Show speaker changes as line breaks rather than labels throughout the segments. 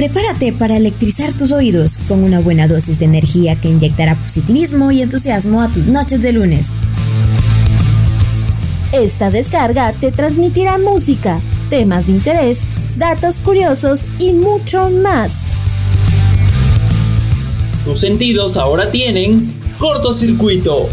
Prepárate para electrizar tus oídos con una buena dosis de energía que inyectará positivismo y entusiasmo a tus noches de lunes.
Esta descarga te transmitirá música, temas de interés, datos curiosos y mucho más.
Tus sentidos ahora tienen cortocircuito.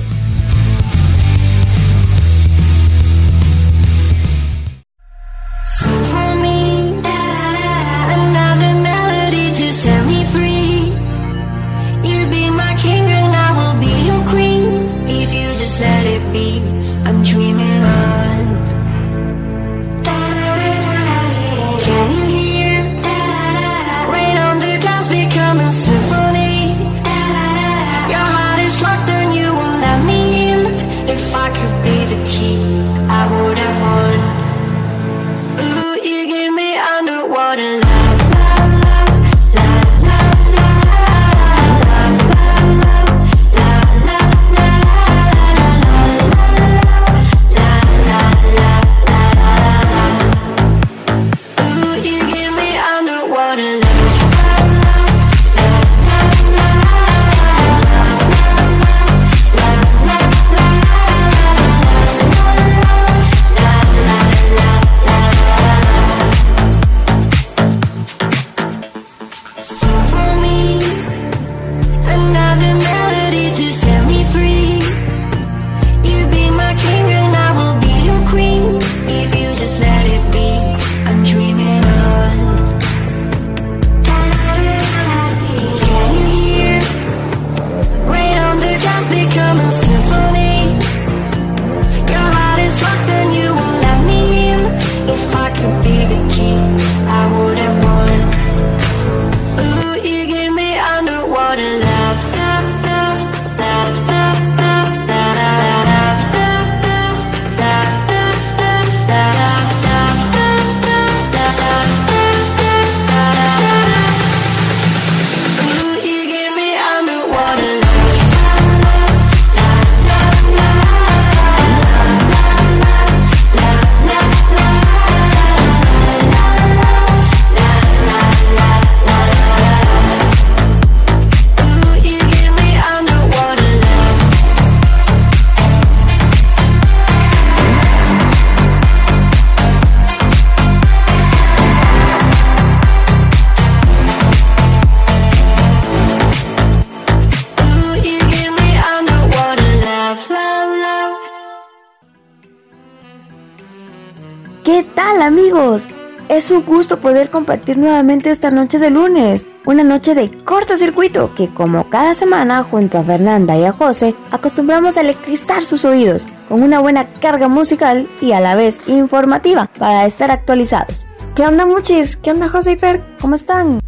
Es un gusto poder compartir nuevamente esta noche de lunes, una noche de cortocircuito que como cada semana junto a Fernanda y a José acostumbramos a electrizar sus oídos con una buena carga musical y a la vez informativa para estar actualizados. ¿Qué onda muchis? ¿Qué onda José y Fer? ¿Cómo están?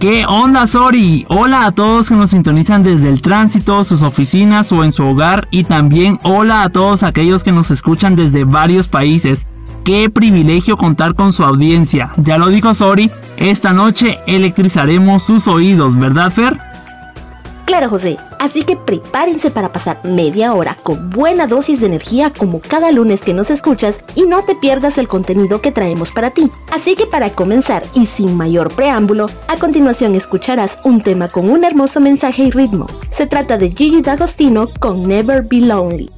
¿Qué onda, Sori? Hola a todos que nos sintonizan desde el tránsito, sus oficinas o en su hogar y también hola a todos aquellos que nos escuchan desde varios países. Qué privilegio contar con su audiencia. Ya lo dijo Sori, esta noche electrizaremos sus oídos, ¿verdad Fer?
Claro, José. Así que prepárense para pasar media hora con buena dosis de energía como cada lunes que nos escuchas y no te pierdas el contenido que traemos para ti. Así que para comenzar y sin mayor preámbulo, a continuación escucharás un tema con un hermoso mensaje y ritmo. Se trata de Gigi D'Agostino con Never Be Lonely.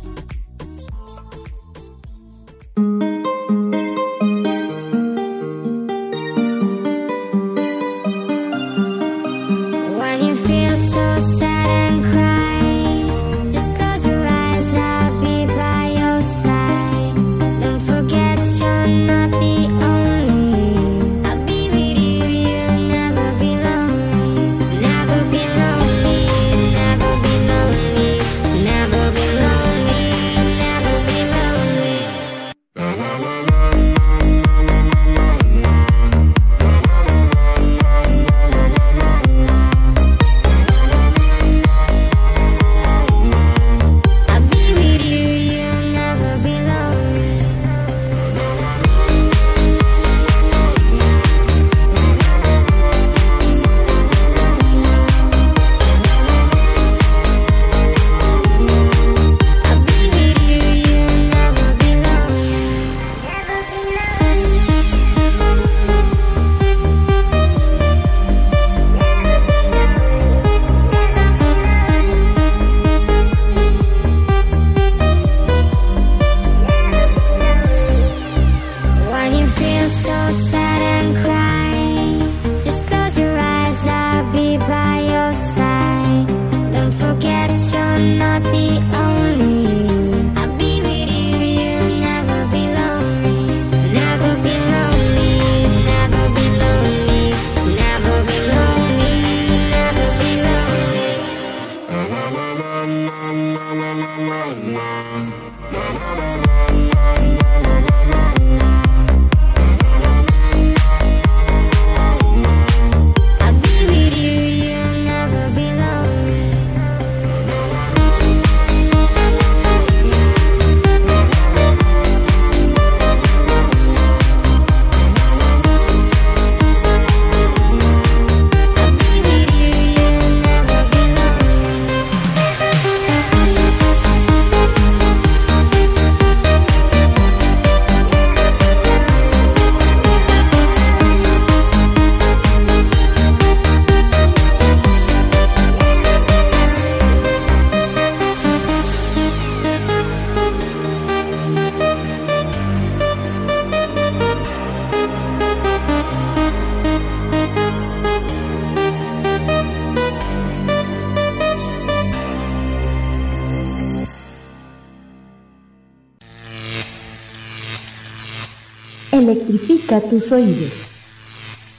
Electrifica tus oídos.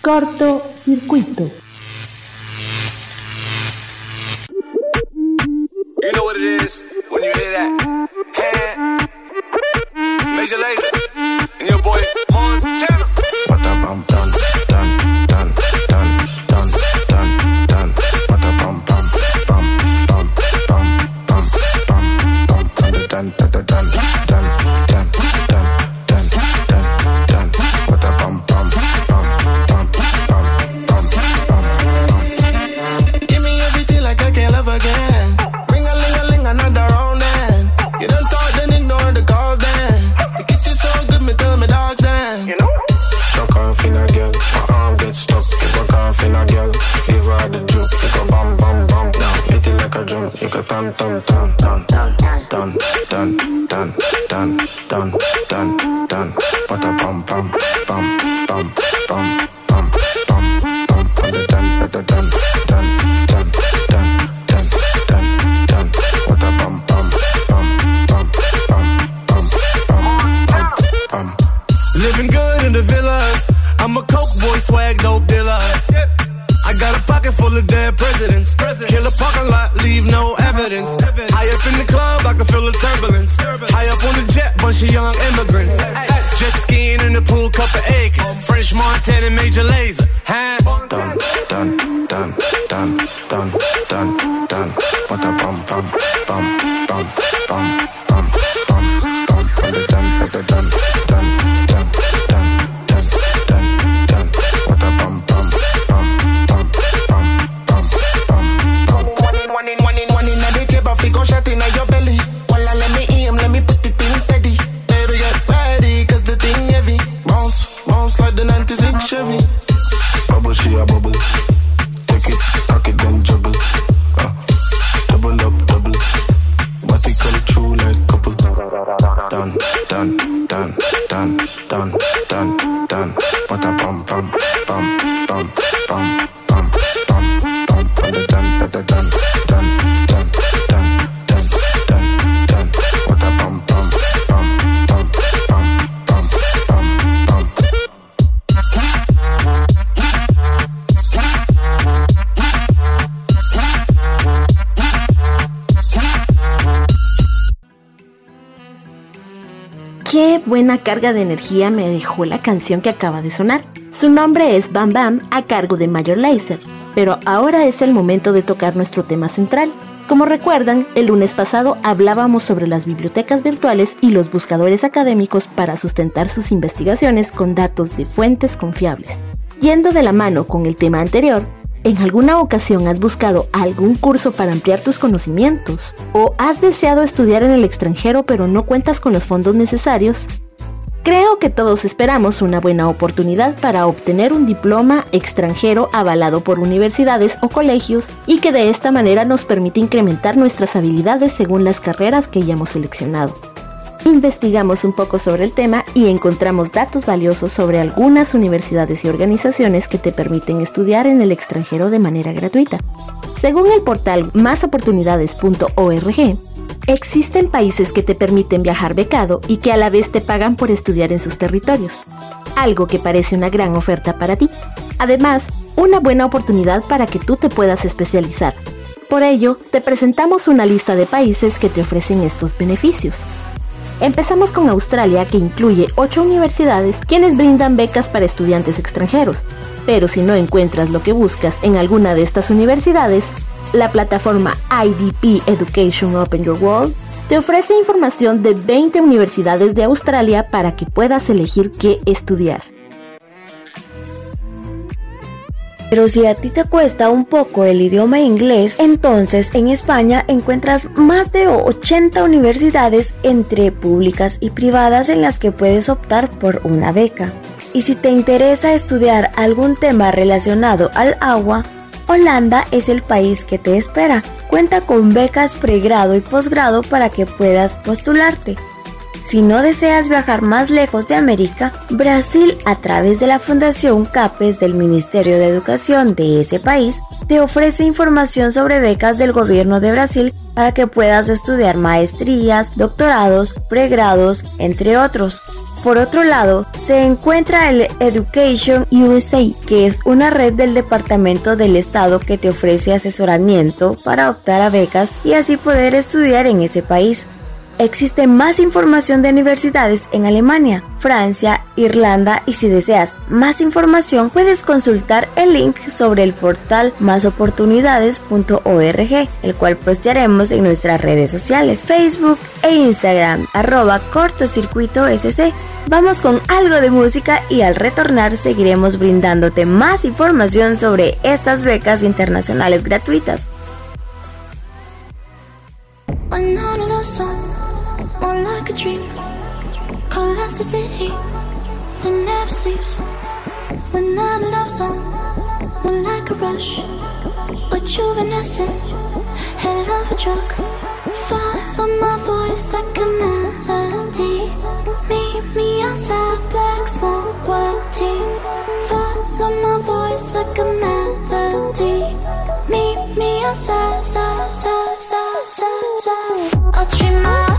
Corto circuito.
You know what it is when you hear that. Hand. Major laser. Young immigrants.
Carga de energía me dejó la canción que acaba de sonar. Su nombre es Bam Bam a cargo de Major Lazer, pero ahora es el momento de tocar nuestro tema central. Como recuerdan, el lunes pasado hablábamos sobre las bibliotecas virtuales y los buscadores académicos para sustentar sus investigaciones con datos de fuentes confiables. Yendo de la mano con el tema anterior, ¿En alguna ocasión has buscado algún curso para ampliar tus conocimientos? ¿O has deseado estudiar en el extranjero pero no cuentas con los fondos necesarios? Creo que todos esperamos una buena oportunidad para obtener un diploma extranjero avalado por universidades o colegios y que de esta manera nos permite incrementar nuestras habilidades según las carreras que hayamos seleccionado. Investigamos un poco sobre el tema y encontramos datos valiosos sobre algunas universidades y organizaciones que te permiten estudiar en el extranjero de manera gratuita. Según el portal másoportunidades.org, existen países que te permiten viajar becado y que a la vez te pagan por estudiar en sus territorios, algo que parece una gran oferta para ti. Además, una buena oportunidad para que tú te puedas especializar. Por ello, te presentamos una lista de países que te ofrecen estos beneficios. Empezamos con Australia, que incluye 8 universidades quienes brindan becas para estudiantes extranjeros. Pero si no encuentras lo que buscas en alguna de estas universidades, la plataforma IDP Education Open Your World te ofrece información de 20 universidades de Australia para que puedas elegir qué estudiar.
Pero si a ti te cuesta un poco el idioma inglés, entonces en España encuentras más de 80 universidades entre públicas y privadas en las que puedes optar por una beca. Y si te interesa estudiar algún tema relacionado al agua, Holanda es el país que te espera. Cuenta con becas pregrado y posgrado para que puedas postularte. Si no deseas viajar más lejos de América, Brasil, a través de la Fundación CAPES del Ministerio de Educación de ese país, te ofrece información sobre becas del gobierno de Brasil para que puedas estudiar maestrías, doctorados, pregrados, entre otros. Por otro lado, se encuentra el Education USA, que es una red del Departamento del Estado que te ofrece asesoramiento para optar a becas y así poder estudiar en ese país. Existe más información de universidades en Alemania, Francia, Irlanda y si deseas más información puedes consultar el link sobre el portal másoportunidades.org, el cual postearemos en nuestras redes sociales, Facebook e Instagram, arroba cortocircuito SC. Vamos con algo de música y al retornar seguiremos brindándote más información sobre estas becas internacionales gratuitas. More like a dream. Coalesce the city that never sleeps. When a love song, more like a rush. Rejuvenescent, head of a truck. Follow my voice like a melody. Meet me outside, black smoke, white teeth. Follow my voice like a melody. Meet me outside, side, side, side, side, side. I'll treat my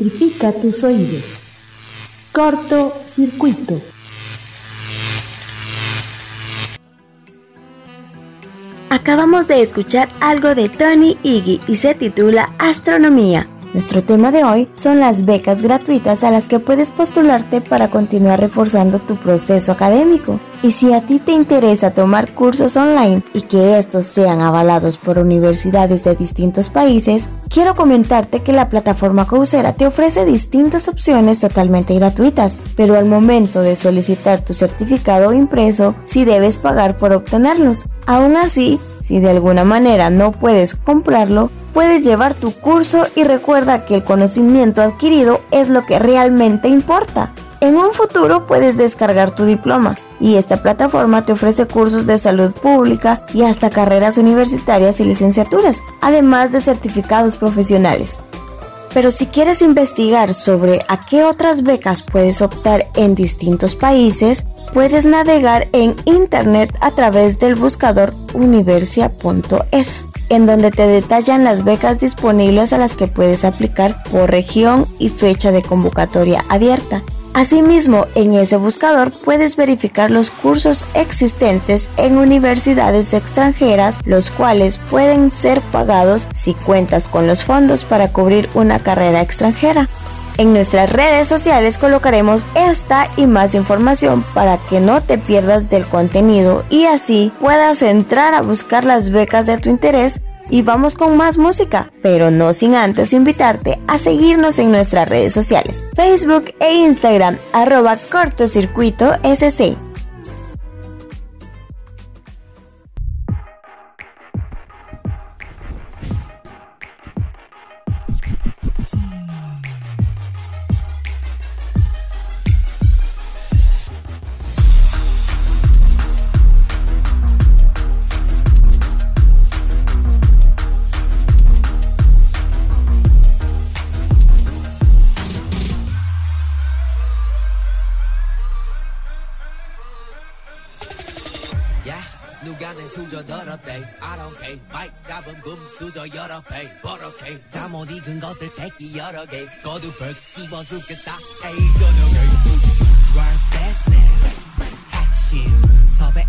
Electrifica tus oídos. Corto circuito. Acabamos de escuchar algo de Tony Iggy y se titula Astronomía. Nuestro tema de hoy son las becas gratuitas a las que puedes postularte para continuar reforzando tu proceso académico. Y si a ti te interesa tomar cursos online y que estos sean avalados por universidades de distintos países, quiero comentarte que la plataforma Coursera te ofrece distintas opciones totalmente gratuitas, pero al momento de solicitar tu certificado impreso, sí debes pagar por obtenerlos. Aún así, si de alguna manera no puedes comprarlo, puedes llevar tu curso y recuerda que el conocimiento adquirido es lo que realmente importa. En un futuro puedes descargar tu diploma y esta plataforma te ofrece cursos de salud pública y hasta carreras universitarias y licenciaturas, además de certificados profesionales. Pero si quieres investigar sobre a qué otras becas puedes optar en distintos países, puedes navegar en internet a través del buscador universia.es en donde te detallan las becas disponibles a las que puedes aplicar por región y fecha de convocatoria abierta. Asimismo, en ese buscador puedes verificar los cursos existentes en universidades extranjeras, los cuales pueden ser pagados si cuentas con los fondos para cubrir una carrera extranjera. En nuestras redes sociales colocaremos esta y más información para que no te pierdas del contenido y así puedas entrar a buscar las becas de tu interés Y vamos con más música, pero no sin antes invitarte a seguirnos en nuestras redes sociales, Facebook e Instagram, arroba cortocircuito SC.
여러 개 거두벌 씹어 죽겠다 에이 저녁에 Work best man 핵심 섭외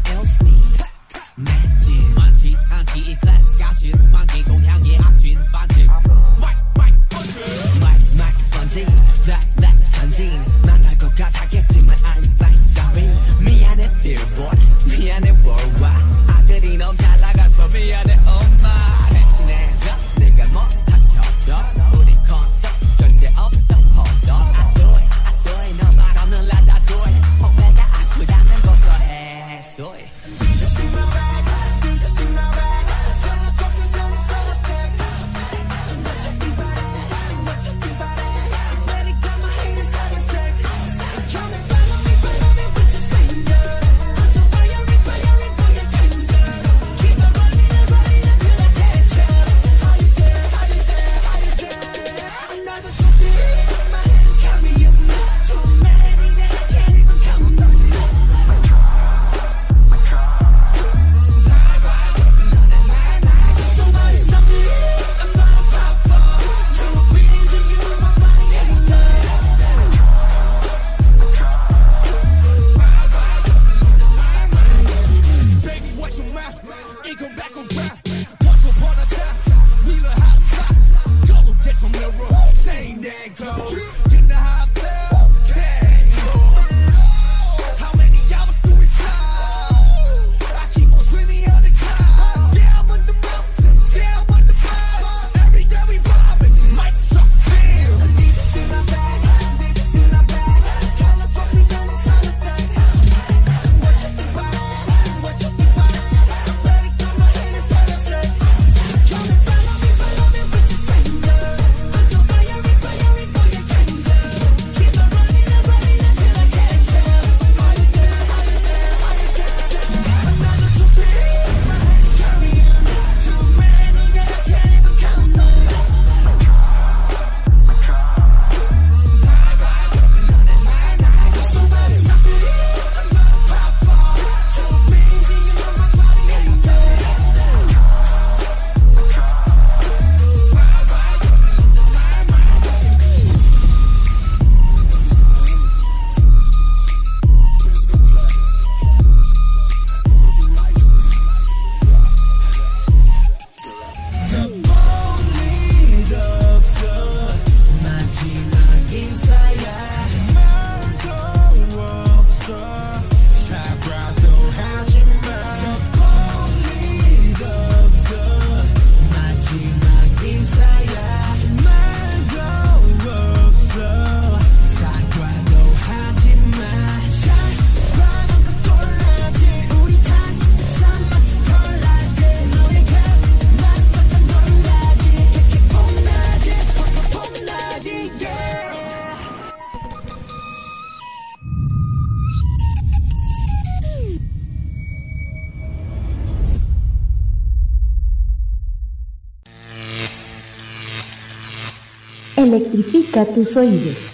Electrifica tus oídos.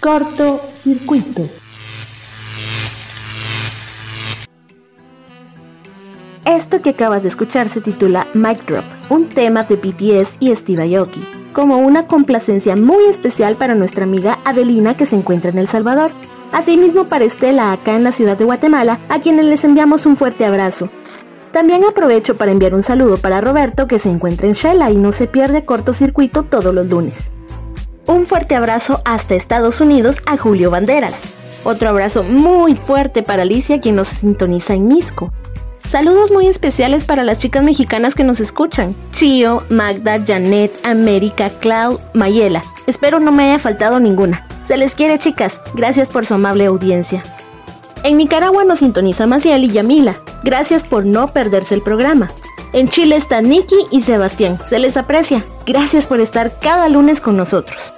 Corto circuito. Esto que acabas de escuchar se titula Mic Drop, un tema de BTS y Steve Aoki, como una complacencia muy especial para nuestra amiga Adelina que se encuentra en El Salvador. Asimismo para Estela acá en la ciudad de Guatemala, a quienes les enviamos un fuerte abrazo. También aprovecho para enviar un saludo para Roberto que se encuentra en Shela y no se pierde cortocircuito todos los lunes. Un fuerte abrazo hasta Estados Unidos a Julio Banderas. Otro abrazo muy fuerte para Alicia quien nos sintoniza en Misco. Saludos muy especiales para las chicas mexicanas que nos escuchan. Chio, Magda, Janet, América, Clau, Mayela. Espero no me haya faltado ninguna. Se les quiere chicas, gracias por su amable audiencia. En Nicaragua nos sintoniza Maciel y Yamila. Gracias por no perderse el programa. En Chile están Nicky y Sebastián. Se les aprecia. Gracias por estar cada lunes con nosotros.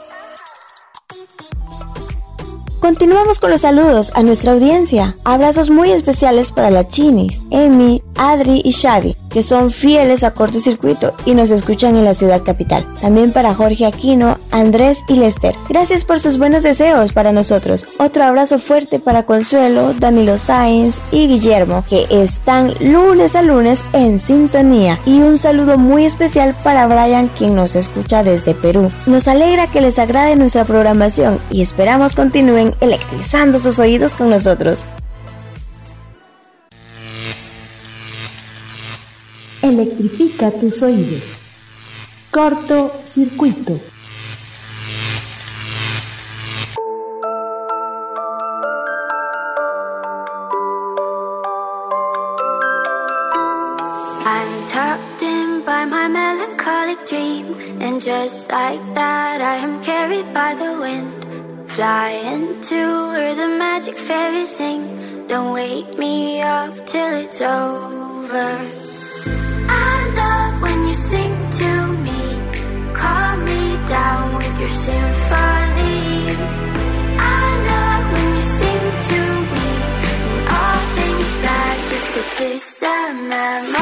Continuamos con los saludos a nuestra audiencia. Abrazos muy especiales para la Chinis, Amy, Adri y Xavi, que son fieles a cortocircuito y nos escuchan en la ciudad capital. También para Jorge Aquino, Andrés y Lester. Gracias por sus buenos deseos para nosotros. Otro abrazo fuerte para Consuelo, Danilo Sáenz y Guillermo, que están lunes a lunes en sintonía. Y un saludo muy especial para Brian, quien nos escucha desde Perú. Nos alegra que les agrade nuestra programación y esperamos continúen electrizando sus oídos con nosotros.
Electrifica tus oídos. Corto circuito.
I'm tucked in by my melancholic dream, and just like that, I am carried by the wind. Flying to where the magic fairies sing. Don't wake me up till it's over. memory.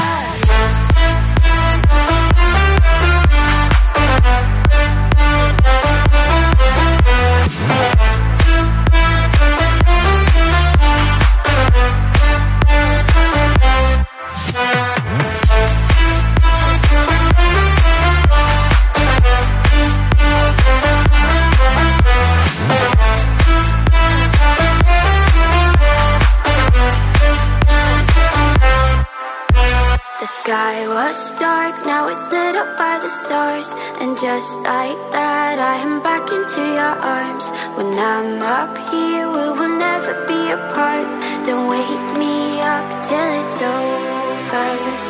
Arms. When I'm up here, we will never be apart. Don't wake me up till it's over.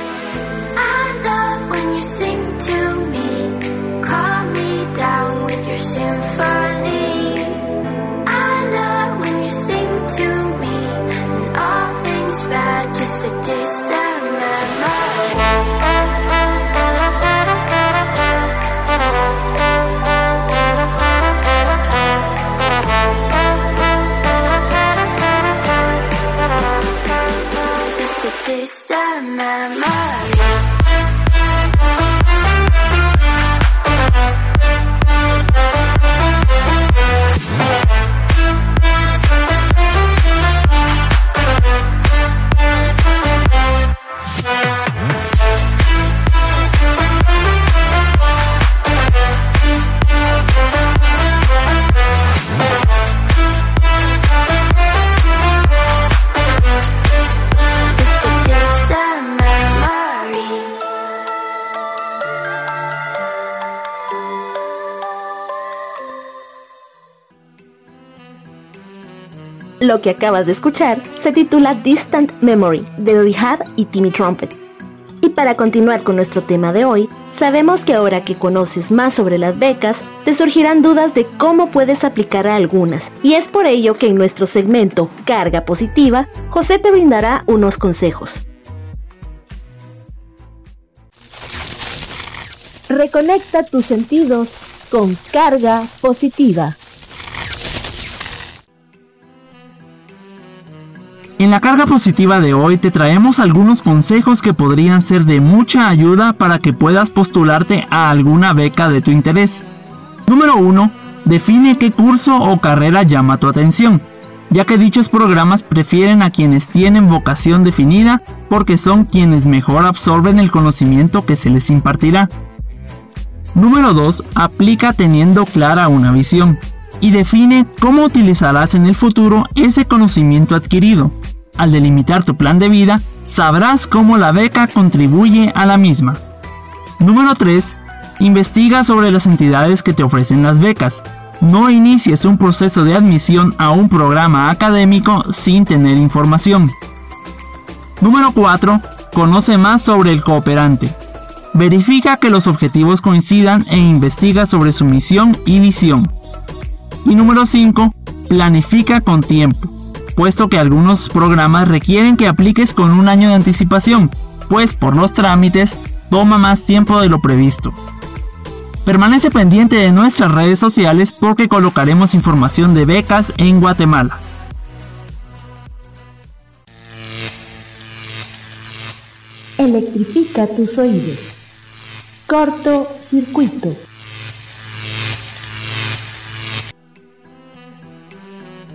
Lo que acabas de escuchar se titula Distant Memory de Rehab y Timmy Trumpet. Y para continuar con nuestro tema de hoy, sabemos que ahora que conoces más sobre las becas, te surgirán dudas de cómo puedes aplicar a algunas. Y es por ello que en nuestro segmento Carga Positiva, José te brindará unos consejos. Reconecta tus sentidos con carga positiva.
En la carga positiva de hoy te traemos algunos consejos que podrían ser de mucha ayuda para que puedas postularte a alguna beca de tu interés. Número 1. Define qué curso o carrera llama tu atención, ya que dichos programas prefieren a quienes tienen vocación definida porque son quienes mejor absorben el conocimiento que se les impartirá. Número 2. Aplica teniendo clara una visión y define cómo utilizarás en el futuro ese conocimiento adquirido. Al delimitar tu plan de vida, sabrás cómo la beca contribuye a la misma. Número 3. Investiga sobre las entidades que te ofrecen las becas. No inicies un proceso de admisión a un programa académico sin tener información. Número 4. Conoce más sobre el cooperante. Verifica que los objetivos coincidan e investiga sobre su misión y visión. Y número 5. Planifica con tiempo, puesto que algunos programas requieren que apliques con un año de anticipación, pues por los trámites toma más tiempo de lo previsto. Permanece pendiente de nuestras redes sociales porque colocaremos información de becas en Guatemala.
Electrifica tus oídos. Corto circuito.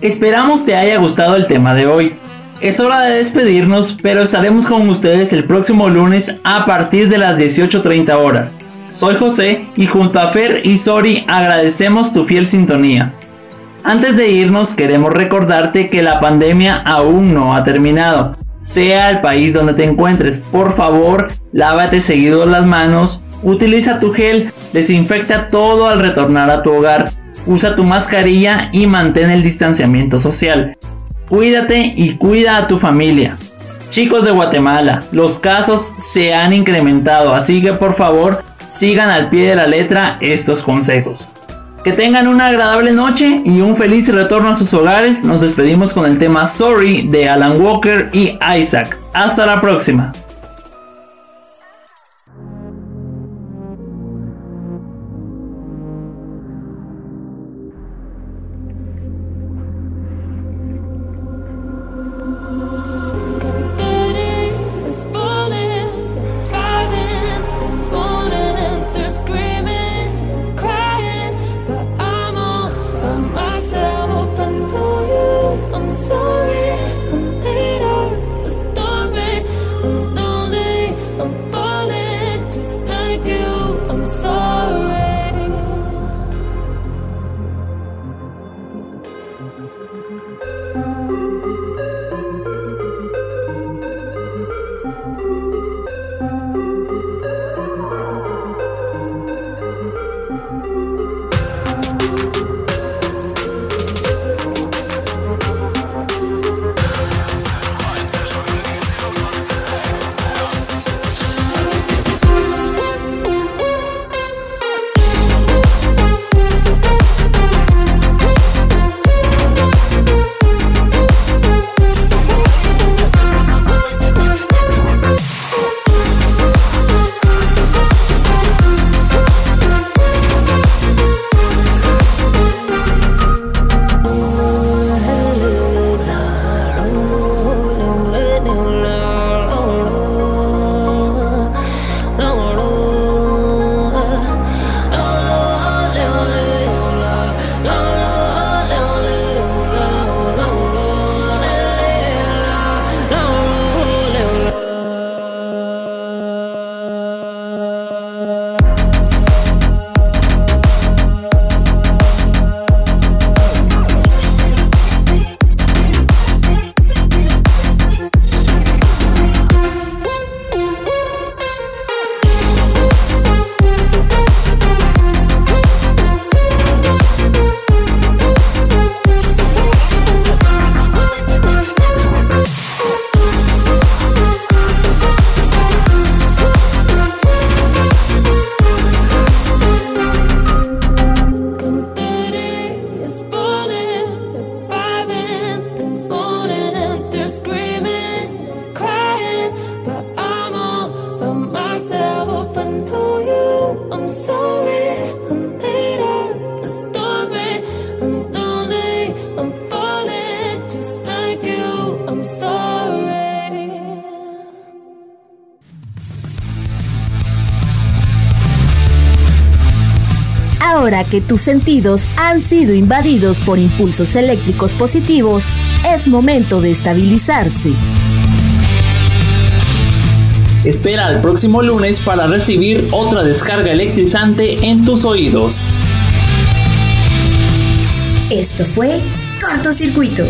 Esperamos te haya gustado el tema de hoy. Es hora de despedirnos, pero estaremos con ustedes el próximo lunes a partir de las 18.30 horas. Soy José y junto a Fer y Sori agradecemos tu fiel sintonía. Antes de irnos queremos recordarte que la pandemia aún no ha terminado. Sea el país donde te encuentres, por favor, lávate seguido las manos, utiliza tu gel, desinfecta todo al retornar a tu hogar, usa tu mascarilla y mantén el distanciamiento social. Cuídate y cuida a tu familia. Chicos de Guatemala, los casos se han incrementado, así que por favor sigan al pie de la letra estos consejos. Que tengan una agradable noche y un feliz retorno a sus hogares. Nos despedimos con el tema Sorry de Alan Walker y Isaac. Hasta la próxima.
Que tus sentidos han sido invadidos por impulsos eléctricos positivos, es momento de estabilizarse.
Espera al próximo lunes para recibir otra descarga electrizante en tus oídos.
Esto fue Cortocircuito